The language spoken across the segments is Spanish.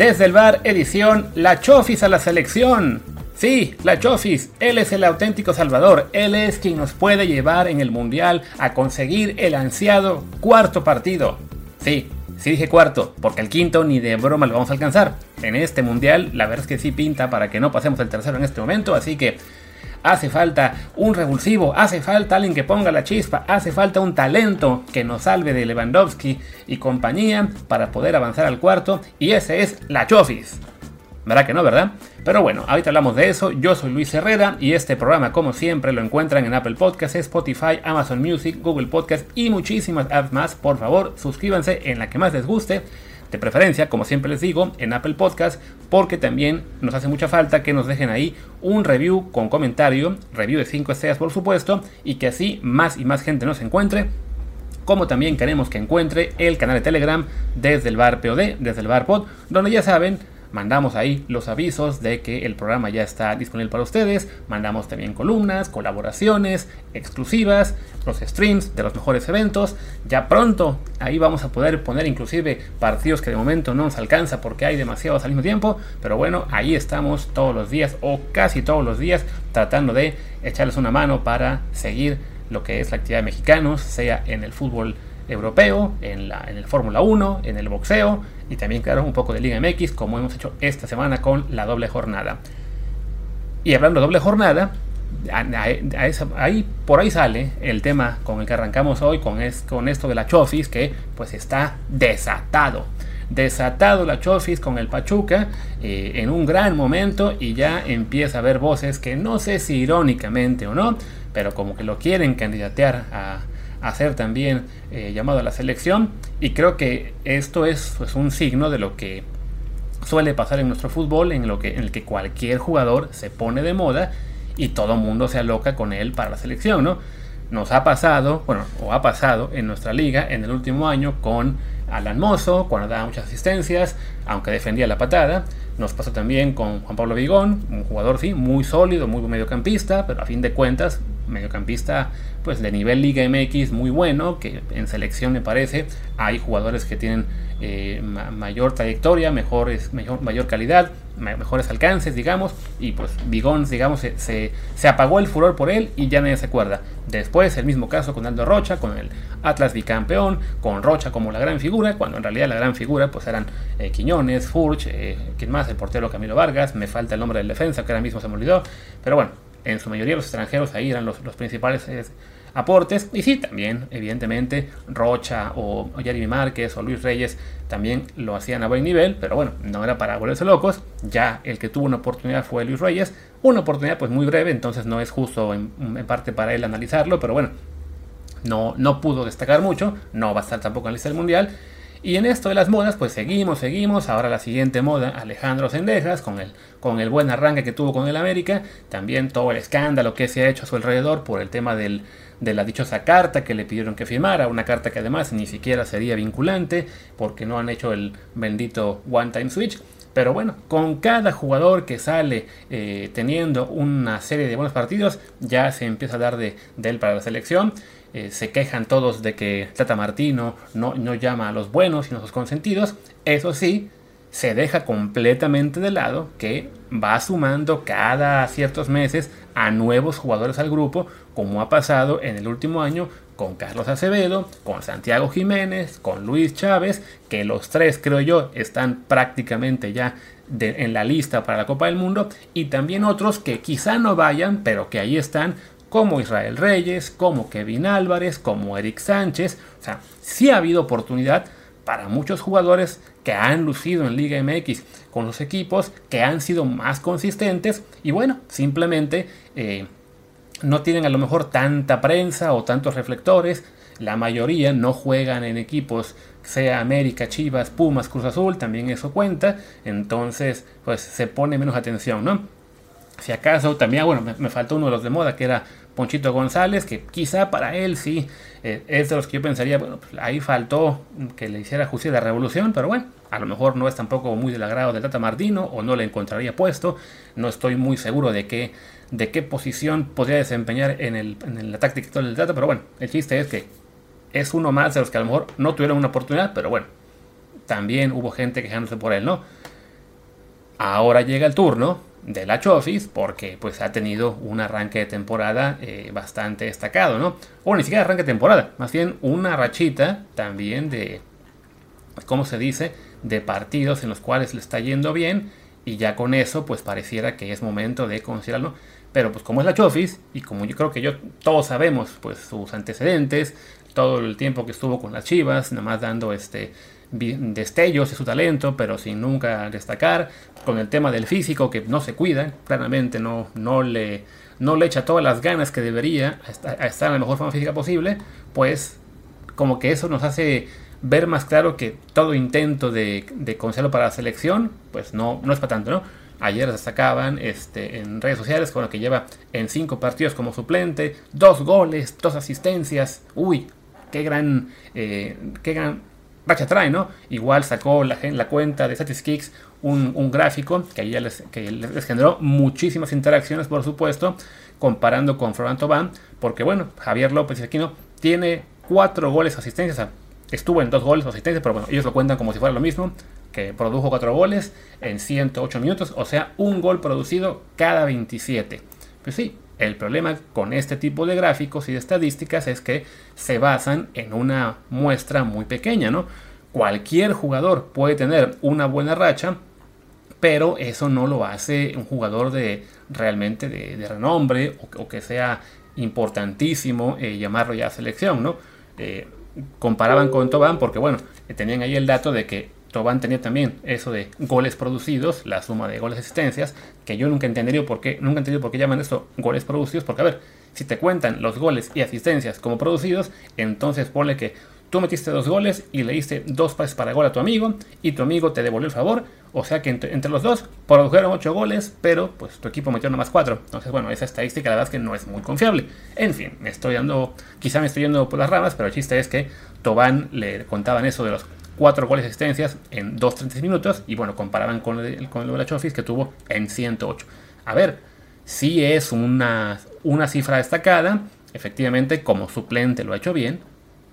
Desde el bar, edición La Chofis a la selección. Sí, La Chofis, él es el auténtico salvador, él es quien nos puede llevar en el Mundial a conseguir el ansiado cuarto partido. Sí, sí dije cuarto, porque el quinto ni de broma lo vamos a alcanzar. En este Mundial, la verdad es que sí pinta para que no pasemos el tercero en este momento, así que hace falta un revulsivo, hace falta alguien que ponga la chispa, hace falta un talento que nos salve de Lewandowski y compañía para poder avanzar al cuarto, y ese es la Chofis. ¿Verdad que no, verdad? Pero bueno, ahorita hablamos de eso. Yo soy Luis Herrera y este programa, como siempre, lo encuentran en Apple Podcasts, Spotify, Amazon Music, Google Podcasts y muchísimas apps más. Por favor, suscríbanse en la que más les guste de preferencia, como siempre les digo, en Apple Podcast, porque también nos hace mucha falta que nos dejen ahí un review con comentario, review de 5 estrellas por supuesto, y que así más y más gente nos encuentre. Como también queremos que encuentre el canal de Telegram desde el bar POD, desde el bar Pod, donde ya saben, mandamos ahí los avisos de que el programa ya está disponible para ustedes, mandamos también columnas, colaboraciones exclusivas, los streams de los mejores eventos, ya pronto ahí vamos a poder poner inclusive partidos que de momento no nos alcanza porque hay demasiados al mismo tiempo, pero bueno, ahí estamos todos los días o casi todos los días tratando de echarles una mano para seguir lo que es la actividad de mexicanos, sea en el fútbol europeo, en, la, en el Fórmula 1, en el boxeo y también, claro, un poco de Liga MX, como hemos hecho esta semana con la doble jornada. Y hablando de doble jornada, ahí, por ahí sale el tema con el que arrancamos hoy, con, es, con esto de la Chofis, que pues está desatado. Desatado la Chofis con el Pachuca eh, en un gran momento y ya empieza a haber voces que no sé si irónicamente o no, pero como que lo quieren candidatear a, a ser también eh, llamado a la selección. Y creo que esto es pues, un signo de lo que suele pasar en nuestro fútbol, en, lo que, en el que cualquier jugador se pone de moda y todo mundo se aloca con él para la selección, ¿no? Nos ha pasado, bueno, o ha pasado en nuestra liga en el último año con Alan Mozo, cuando daba muchas asistencias, aunque defendía la patada. Nos pasó también con Juan Pablo Vigón, un jugador sí, muy sólido, muy mediocampista, pero a fin de cuentas, mediocampista pues de nivel Liga MX muy bueno, que en selección me parece hay jugadores que tienen eh, mayor trayectoria, mejores, mejor, mayor calidad, mejores alcances, digamos, y pues Bigón, digamos, se, se, apagó el furor por él y ya nadie se acuerda. Después el mismo caso con Aldo Rocha, con el Atlas bicampeón, con Rocha como la gran figura, cuando en realidad la gran figura pues eran eh, Quiñones, Furch, eh, ¿quién más? El portero Camilo Vargas, me falta el nombre del defensa que ahora mismo se me olvidó, pero bueno, en su mayoría los extranjeros ahí eran los, principales eh, aportes. Y sí, también, evidentemente, Rocha o, Jeremy Márquez o Luis Reyes también lo hacían a buen nivel, pero bueno, no era para volverse locos. Ya el que tuvo una oportunidad fue Luis Reyes, una oportunidad pues muy breve, entonces no es justo en, parte para él analizarlo, pero bueno, no, no pudo destacar mucho, no va a estar tampoco en la lista del mundial. Y en esto de las modas, pues seguimos, seguimos. Ahora la siguiente moda, Alejandro Sendejas, con el, con el buen arranque que tuvo con el América. También todo el escándalo que se ha hecho a su alrededor por el tema del, de la dichosa carta que le pidieron que firmara. Una carta que además ni siquiera sería vinculante porque no han hecho el bendito One Time Switch. Pero bueno, con cada jugador que sale eh, teniendo una serie de buenos partidos, ya se empieza a dar de, de él para la selección. Eh, se quejan todos de que Tata Martino no, no llama a los buenos sino a los consentidos. Eso sí, se deja completamente de lado que va sumando cada ciertos meses a nuevos jugadores al grupo, como ha pasado en el último año con Carlos Acevedo, con Santiago Jiménez, con Luis Chávez, que los tres creo yo están prácticamente ya en la lista para la Copa del Mundo, y también otros que quizá no vayan, pero que ahí están como Israel Reyes, como Kevin Álvarez, como Eric Sánchez. O sea, sí ha habido oportunidad para muchos jugadores que han lucido en Liga MX con los equipos, que han sido más consistentes y bueno, simplemente eh, no tienen a lo mejor tanta prensa o tantos reflectores. La mayoría no juegan en equipos, sea América, Chivas, Pumas, Cruz Azul, también eso cuenta. Entonces, pues se pone menos atención, ¿no? Si acaso, también, bueno, me, faltó uno de los de moda que era Ponchito González, que quizá para él sí eh, es de los que yo pensaría, bueno, pues ahí faltó que le hiciera justicia la revolución, pero bueno, a lo mejor no es tampoco muy del agrado de Tata Martino o no le encontraría puesto, no estoy muy seguro de qué, de qué posición podría desempeñar en, el, en la táctica del Tata, pero bueno, el chiste es que es uno más de los que a lo mejor no tuvieron una oportunidad, pero bueno, también hubo gente quejándose por él, ¿no? Ahora llega el turno de la Chofis porque pues ha tenido un arranque de temporada eh, bastante destacado, ¿no? O ni siquiera arranque de temporada, más bien una rachita también de, ¿cómo se dice? De partidos en los cuales le está yendo bien y ya con eso pues pareciera que es momento de considerarlo. Pero pues como es la Chofis y como yo creo que yo todos sabemos pues sus antecedentes, todo el tiempo que estuvo con las Chivas, nada más dando este destellos de su talento, pero sin nunca destacar, con el tema del físico que no se cuida, claramente no, no, le, no le echa todas las ganas que debería estar en la mejor forma física posible, pues como que eso nos hace ver más claro que todo intento de, de para la selección, pues no, no es para tanto, ¿no? Ayer destacaban este, en redes sociales con lo que lleva en cinco partidos como suplente, dos goles, dos asistencias. Uy, qué gran, eh, qué gran racha trae, ¿no? Igual sacó la, la cuenta de Statistics un, un gráfico que, ya les, que les generó muchísimas interacciones, por supuesto, comparando con Florent Tobán, porque bueno, Javier López Aquino tiene cuatro goles asistencias, estuvo en dos goles o asistencias, pero bueno, ellos lo cuentan como si fuera lo mismo, que produjo cuatro goles en 108 minutos, o sea, un gol producido cada 27. Pues sí, el problema con este tipo de gráficos y de estadísticas es que se basan en una muestra muy pequeña, ¿no? Cualquier jugador puede tener una buena racha, pero eso no lo hace un jugador de realmente de, renombre o, que sea importantísimo eh, llamarlo ya selección, ¿no? Eh, comparaban con Tobán porque, bueno, tenían ahí el dato de que Tobán tenía también eso de goles producidos, la suma de goles asistencias, que yo nunca entendería por qué, nunca entendido por qué llaman esto goles producidos, porque a ver, si te cuentan los goles y asistencias como producidos, entonces ponle que tú metiste dos goles y le diste dos pases para gol a tu amigo y tu amigo te devolvió el favor, o sea que entre, los dos produjeron ocho goles, pero pues tu equipo metió nomás cuatro. Entonces, bueno, esa estadística la verdad es que no es muy confiable. En fin, me estoy dando, quizá me estoy yendo por las ramas, pero el chiste es que Tobán le contaban eso de los cuatro goles de asistencias en 2.30 minutos y bueno, comparaban con el, con el de la Chofis que tuvo en 108. A ver, si es una, una cifra destacada, efectivamente como suplente lo ha hecho bien,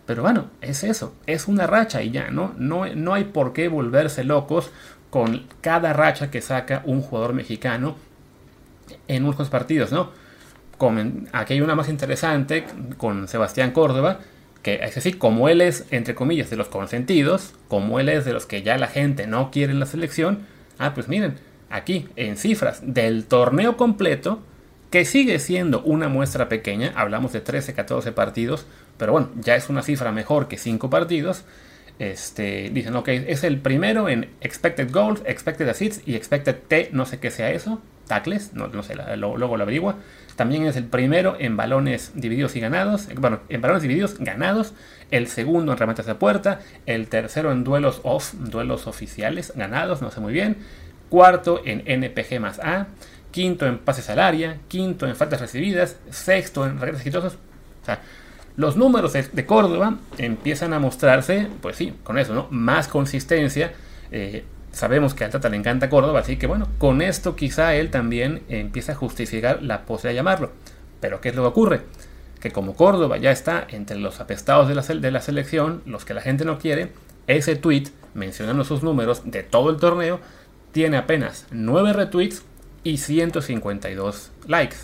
pero bueno, es eso, es una racha y ya, ¿no? No, no hay por qué volverse locos con cada racha que saca un jugador mexicano en unos partidos, ¿no? aquí hay una más interesante con Sebastián Córdoba, que es así, como él es, entre comillas, de los consentidos, como él es de los que ya la gente no quiere en la selección, ah, pues miren, aquí en cifras del torneo completo, que sigue siendo una muestra pequeña, hablamos de 13, 14 partidos, pero bueno, ya es una cifra mejor que 5 partidos, este, dicen, ok, es el primero en expected goals, expected assists y expected T, no sé qué sea eso, tackles, no, no sé, luego lo averigua. También es el primero en balones divididos y ganados, bueno, en balones divididos ganados, el segundo en remates de puerta, el tercero en duelos off, duelos oficiales ganados, no sé muy bien, cuarto en NPG más A, quinto en pases al área, quinto en faltas recibidas, sexto en regresos exitosos. O sea, los números de, Córdoba empiezan a mostrarse, pues sí, con eso, ¿no? Más consistencia. Eh, sabemos que a Tata le encanta Córdoba, así que bueno, con esto quizá él también empieza a justificar la posibilidad de llamarlo. Pero ¿qué es lo que ocurre? Que como Córdoba ya está entre los apestados de la, de la selección, los que la gente no quiere, ese tweet mencionando sus números de todo el torneo tiene apenas 9 retweets y 152 likes.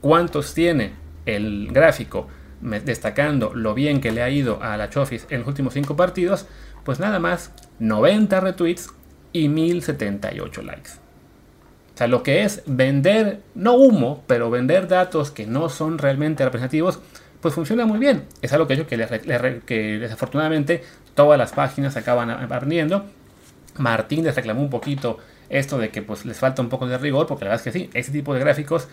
¿Cuántos tiene el gráfico destacando lo bien que le ha ido a la Chofis en los últimos 5 partidos, pues nada más 90 retweets y 1078 likes. O sea, lo que es vender, no humo, pero vender datos que no son realmente representativos, pues funciona muy bien. Es algo que, yo, que, que desafortunadamente todas las páginas acaban aprendiendo. Martín les reclamó un poquito esto de que pues les falta un poco de rigor, porque la verdad es que sí, ese tipo de gráficos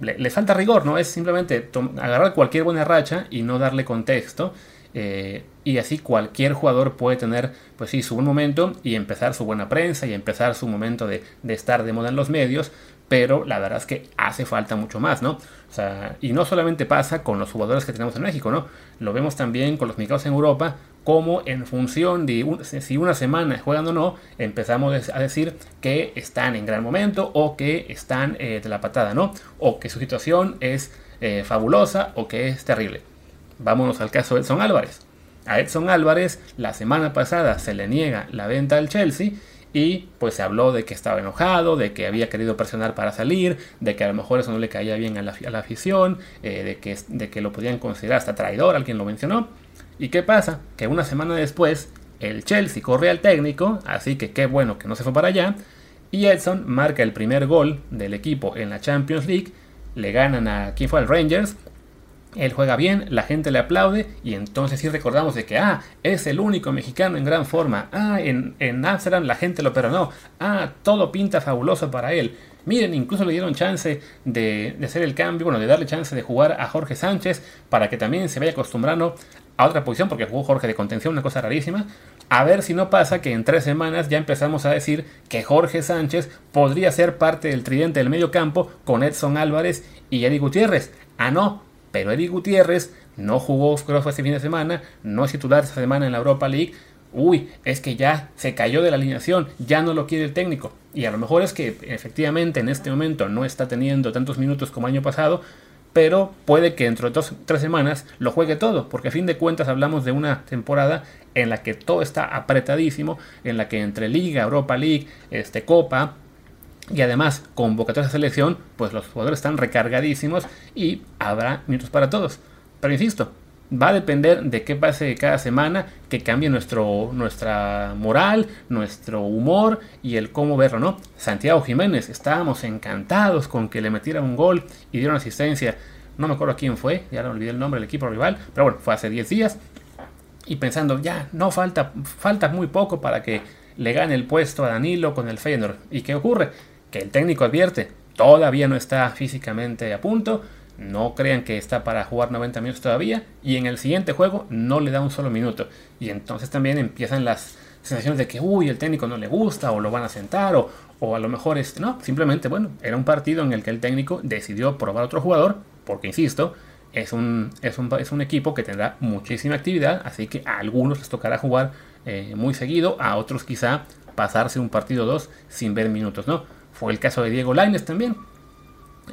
le, falta rigor, ¿no? Es simplemente agarrar cualquier buena racha y no darle contexto. Eh, y así cualquier jugador puede tener, pues sí, su buen momento y empezar su buena prensa y empezar su momento de, de estar de moda en los medios, pero la verdad es que hace falta mucho más, ¿no? O sea, y no solamente pasa con los jugadores que tenemos en México, ¿no? Lo vemos también con los mexicanos en Europa, como en función de si una semana juegan o no, empezamos a decir que están en gran momento o que están eh, de la patada, ¿no? O que su situación es eh, fabulosa o que es terrible. Vámonos al caso de Edson Álvarez. A Edson Álvarez la semana pasada se le niega la venta al Chelsea y pues se habló de que estaba enojado, de que había querido presionar para salir, de que a lo mejor eso no le caía bien a la, afición, eh, de, que, de que lo podían considerar hasta traidor, alguien lo mencionó. ¿Y qué pasa? Que una semana después el Chelsea corre al técnico, así que qué bueno que no se fue para allá, y Edson marca el primer gol del equipo en la Champions League, le ganan a quien fue al Rangers, él juega bien, la gente le aplaude y entonces sí recordamos de que, ah, es el único mexicano en gran forma, ah, en, en Amsterdam la gente lo perdonó, ah, todo pinta fabuloso para él. Miren, incluso le dieron chance de, de, hacer el cambio, bueno, de darle chance de jugar a Jorge Sánchez para que también se vaya acostumbrando a otra posición, porque jugó Jorge de contención, una cosa rarísima. A ver si no pasa que en tres semanas ya empezamos a decir que Jorge Sánchez podría ser parte del tridente del medio campo con Edson Álvarez y Eddie Gutiérrez. Ah, no, pero Eric Gutiérrez no jugó creo este fin de semana, no es titular esta semana en la Europa League. Uy, es que ya se cayó de la alineación, ya no lo quiere el técnico. Y a lo mejor es que efectivamente en este momento no está teniendo tantos minutos como año pasado, pero puede que dentro de dos, tres semanas lo juegue todo, porque a fin de cuentas hablamos de una temporada en la que todo está apretadísimo, en la que entre Liga, Europa League, este, Copa, y además, convocatoria de selección, pues los jugadores están recargadísimos y habrá minutos para todos. Pero insisto, va a depender de qué pase cada semana, que cambie nuestro, nuestra moral, nuestro humor y el cómo verlo, ¿no? Santiago Jiménez, estábamos encantados con que le metiera un gol y dieron asistencia. No me acuerdo quién fue, ya no olvidé el nombre del equipo rival, pero bueno, fue hace 10 días. Y pensando, ya, no falta, falta muy poco para que le gane el puesto a Danilo con el Feyenoord. ¿Y qué ocurre? que el técnico advierte, todavía no está físicamente a punto, no crean que está para jugar 90 minutos todavía, y en el siguiente juego no le da un solo minuto. Y entonces también empiezan las sensaciones de que, uy, el técnico no le gusta, o lo van a sentar, o, o a lo mejor este, no, simplemente, bueno, era un partido en el que el técnico decidió probar otro jugador, porque insisto, es un, es un, es un equipo que tendrá muchísima actividad, así que a algunos les tocará jugar eh, muy seguido, a otros quizá pasarse un partido o dos sin ver minutos, ¿no? Fue el caso de Diego Laines también.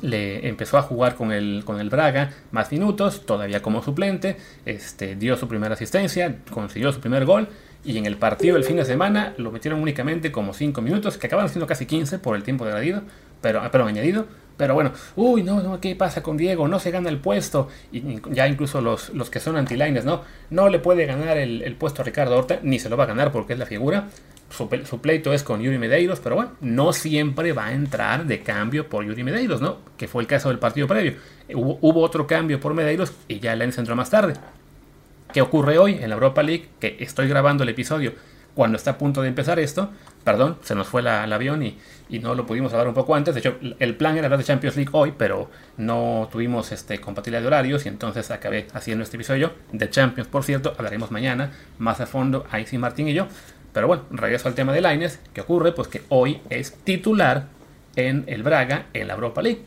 Le empezó a jugar con el, con el Braga más minutos, todavía como suplente. Este, dio su primera asistencia, consiguió su primer gol. Y en el partido del fin de semana lo metieron únicamente como 5 minutos, que acaban siendo casi 15 por el tiempo añadido. Pero, pero añadido. Pero bueno, uy, no, no, ¿qué pasa con Diego? No se gana el puesto. Y ya incluso los, los que son anti-lines, ¿no? No le puede ganar el, el, puesto a Ricardo Horta, ni se lo va a ganar porque es la figura su, pleito es con Yuri Medeiros, pero bueno, no siempre va a entrar de cambio por Yuri Medeiros, ¿no? Que fue el caso del partido previo. Hubo, otro cambio por Medeiros y ya Lens entró más tarde. ¿Qué ocurre hoy en la Europa League? Que estoy grabando el episodio cuando está a punto de empezar esto. Perdón, se nos fue el avión y, no lo pudimos hablar un poco antes. De hecho, el plan era hablar de Champions League hoy, pero no tuvimos este, compatibilidad de horarios y entonces acabé haciendo este episodio de Champions. Por cierto, hablaremos mañana más a fondo, ahí sí Martín y yo. Pero bueno, regreso al tema de Laines. ¿Qué ocurre? Pues que hoy es titular en el Braga en la Europa League.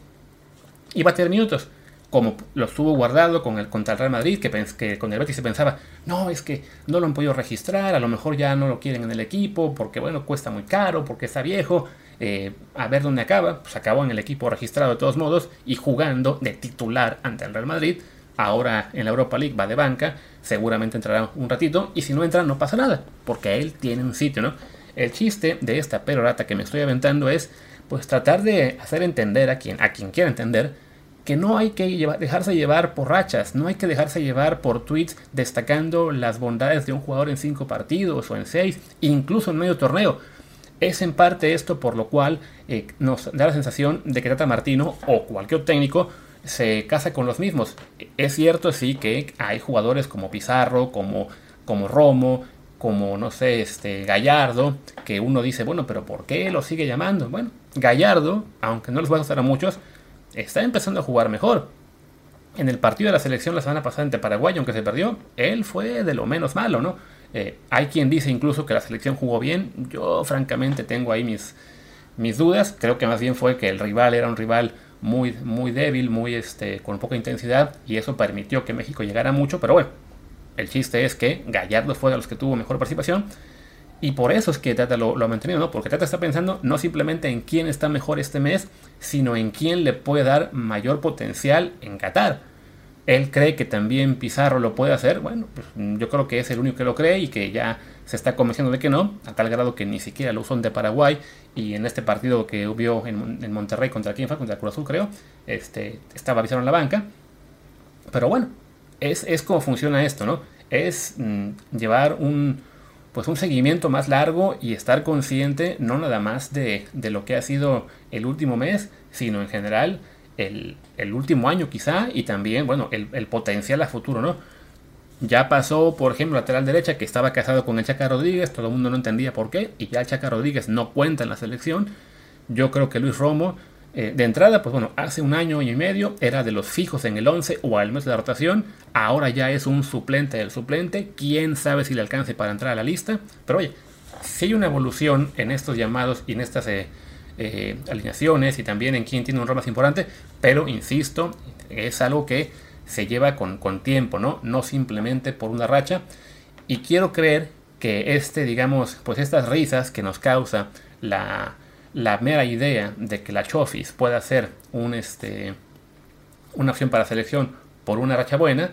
Y va a tener minutos. Como lo estuvo guardado con el contra el Real Madrid, que, que con el Betis se pensaba, no, es que no lo han podido registrar, a lo mejor ya no lo quieren en el equipo, porque bueno, cuesta muy caro, porque está viejo. Eh, a ver dónde acaba. Pues acabó en el equipo registrado de todos modos y jugando de titular ante el Real Madrid ahora en la Europa League va de banca, seguramente entrará un ratito, y si no entra no pasa nada, porque él tiene un sitio, ¿no? El chiste de esta perorata que me estoy aventando es, pues tratar de hacer entender a quien, a quien quiera entender, que no hay que dejarse llevar por rachas, no hay que dejarse llevar por tweets destacando las bondades de un jugador en cinco partidos o en seis, incluso en medio torneo. Es en parte esto por lo cual eh, nos da la sensación de que Tata Martino o cualquier técnico se casa con los mismos. Es cierto, sí, que hay jugadores como Pizarro, como, como Romo, como, no sé, este, Gallardo, que uno dice, bueno, pero ¿por qué lo sigue llamando? Bueno, Gallardo, aunque no les va a gustar a muchos, está empezando a jugar mejor. En el partido de la selección la semana pasada ante Paraguay, aunque se perdió, él fue de lo menos malo, ¿no? Eh, hay quien dice incluso que la selección jugó bien. Yo francamente tengo ahí mis, mis dudas. Creo que más bien fue que el rival era un rival muy, muy débil, muy este, con poca intensidad, y eso permitió que México llegara mucho, pero bueno, el chiste es que Gallardo fue de los que tuvo mejor participación, y por eso es que Tata lo, ha mantenido, ¿no? Porque Tata está pensando no simplemente en quién está mejor este mes, sino en quién le puede dar mayor potencial en Qatar. Él cree que también Pizarro lo puede hacer. Bueno, pues yo creo que es el único que lo cree y que ya se está convenciendo de que no, a tal grado que ni siquiera lo usó de Paraguay y en este partido que hubo en, Monterrey contra quién fue, contra Cruz Azul creo, este, estaba Pizarro en la banca. Pero bueno, es, es como funciona esto, ¿no? Es mm, llevar un, pues un seguimiento más largo y estar consciente no nada más de, de lo que ha sido el último mes, sino en general el, último año quizá y también, bueno, el, el, potencial a futuro, ¿no? Ya pasó, por ejemplo, lateral derecha que estaba casado con el Chaca Rodríguez, todo el mundo no entendía por qué, y ya el Chaca Rodríguez no cuenta en la selección. Yo creo que Luis Romo, eh, de entrada, pues bueno, hace un año y medio era de los fijos en el 11 o al menos de la rotación, ahora ya es un suplente del suplente, quién sabe si le alcance para entrar a la lista, pero oye, si hay una evolución en estos llamados y en estas eh, eh, alineaciones y también en quién tiene un rol más importante, pero insisto, es algo que se lleva con, con tiempo, ¿no? No simplemente por una racha. Y quiero creer que este, digamos, pues estas risas que nos causa la, la mera idea de que la Chofis pueda ser un, este, una opción para selección por una racha buena,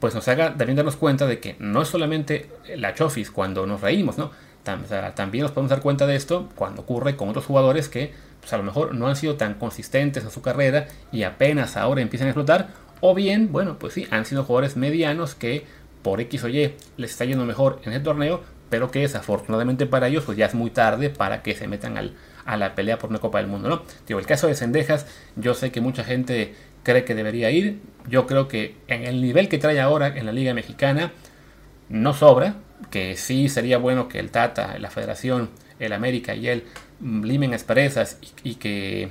pues nos haga también darnos cuenta de que no es solamente la Chofis cuando nos reímos, ¿no? También nos podemos dar cuenta de esto cuando ocurre con otros jugadores que pues a lo mejor no han sido tan consistentes en su carrera y apenas ahora empiezan a explotar, o bien, bueno, pues sí, han sido jugadores medianos que por X o Y les está yendo mejor en el torneo, pero que desafortunadamente para ellos pues ya es muy tarde para que se metan al, a la pelea por una Copa del Mundo, ¿no? Digo, el caso de Sendejas, yo sé que mucha gente cree que debería ir, yo creo que en el nivel que trae ahora en la Liga Mexicana no sobra, que sí sería bueno que el Tata, la Federación, el América y él limen asperezas y, y que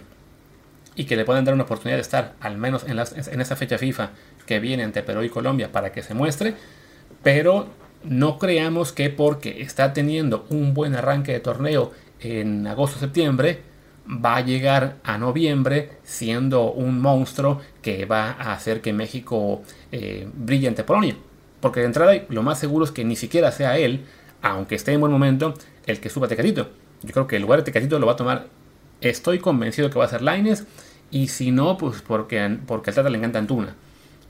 y que le puedan dar una oportunidad de estar al menos en, las, en esa fecha FIFA que viene entre Perú y Colombia para que se muestre, pero no creamos que porque está teniendo un buen arranque de torneo en agosto-septiembre, va a llegar a noviembre siendo un monstruo que va a hacer que México eh, brille ante Polonia. Porque de entrada lo más seguro es que ni siquiera sea él, aunque esté en buen momento, el que suba Tecatito. Yo creo que el lugar de Tecatito lo va a tomar Estoy convencido que va a ser Lines. Y si no, pues porque, porque al Tata le encanta Antuna.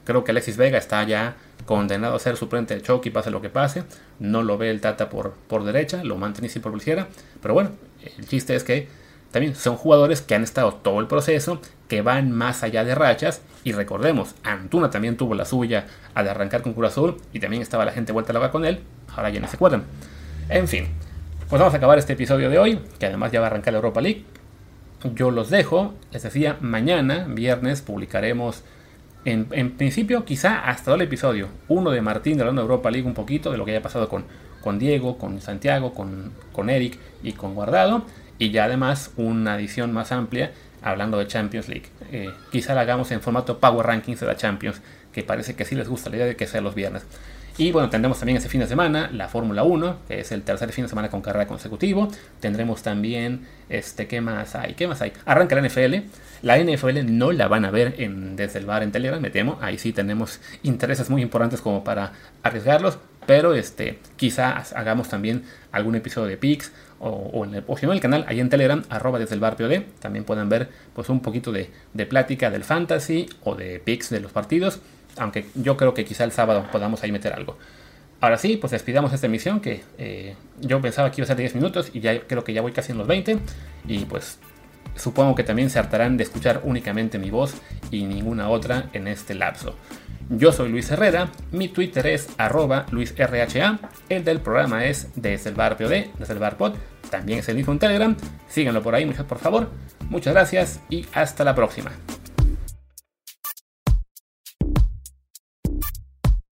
Creo que Alexis Vega está ya condenado a ser suplente de Chucky, pase lo que pase. No lo ve el Tata por, por derecha, lo mantiene si por. Pero bueno, el chiste es que también son jugadores que han estado todo el proceso, que van más allá de rachas. Y recordemos, Antuna también tuvo la suya al arrancar con Cura Azul y también estaba la gente vuelta a la con él. Ahora ya no se acuerdan. En fin, pues vamos a acabar este episodio de hoy, que además ya va a arrancar la Europa League yo los dejo. Les decía, mañana, viernes, publicaremos en, principio quizá hasta todo el episodio. Uno de Martín de la Europa League, un poquito de lo que haya pasado con, con Diego, con Santiago, con, con Eric y con Guardado. Y ya además una edición más amplia hablando de Champions League. Eh, quizá la hagamos en formato Power Rankings de la Champions, que parece que sí les gusta la idea de que sea los viernes. Y bueno, tendremos también ese fin de semana la Fórmula 1, que es el tercer fin de semana con carrera consecutivo. Tendremos también, este, ¿qué más hay? ¿Qué más hay? Arranca la NFL. La NFL no la van a ver en, desde el bar en Telegram, me temo. Ahí sí tenemos intereses muy importantes como para arriesgarlos. Pero este, quizá hagamos también algún episodio de Pix o, en el, si el canal ahí en Telegram, arroba desde el bar POD. También pueden ver pues un poquito de, plática del fantasy o de Pix de los partidos. Aunque yo creo que quizá el sábado podamos ahí meter algo. Ahora sí, pues despidamos esta emisión que eh, yo pensaba que iba a ser 10 minutos y ya creo que ya voy casi en los 20. Y pues supongo que también se hartarán de escuchar únicamente mi voz y ninguna otra en este lapso. Yo soy Luis Herrera, mi Twitter es arroba luisrha, el del programa es desde el bar POD, desde el bar pod, también es el mismo en Telegram, síganlo por ahí, por favor. Muchas gracias y hasta la próxima.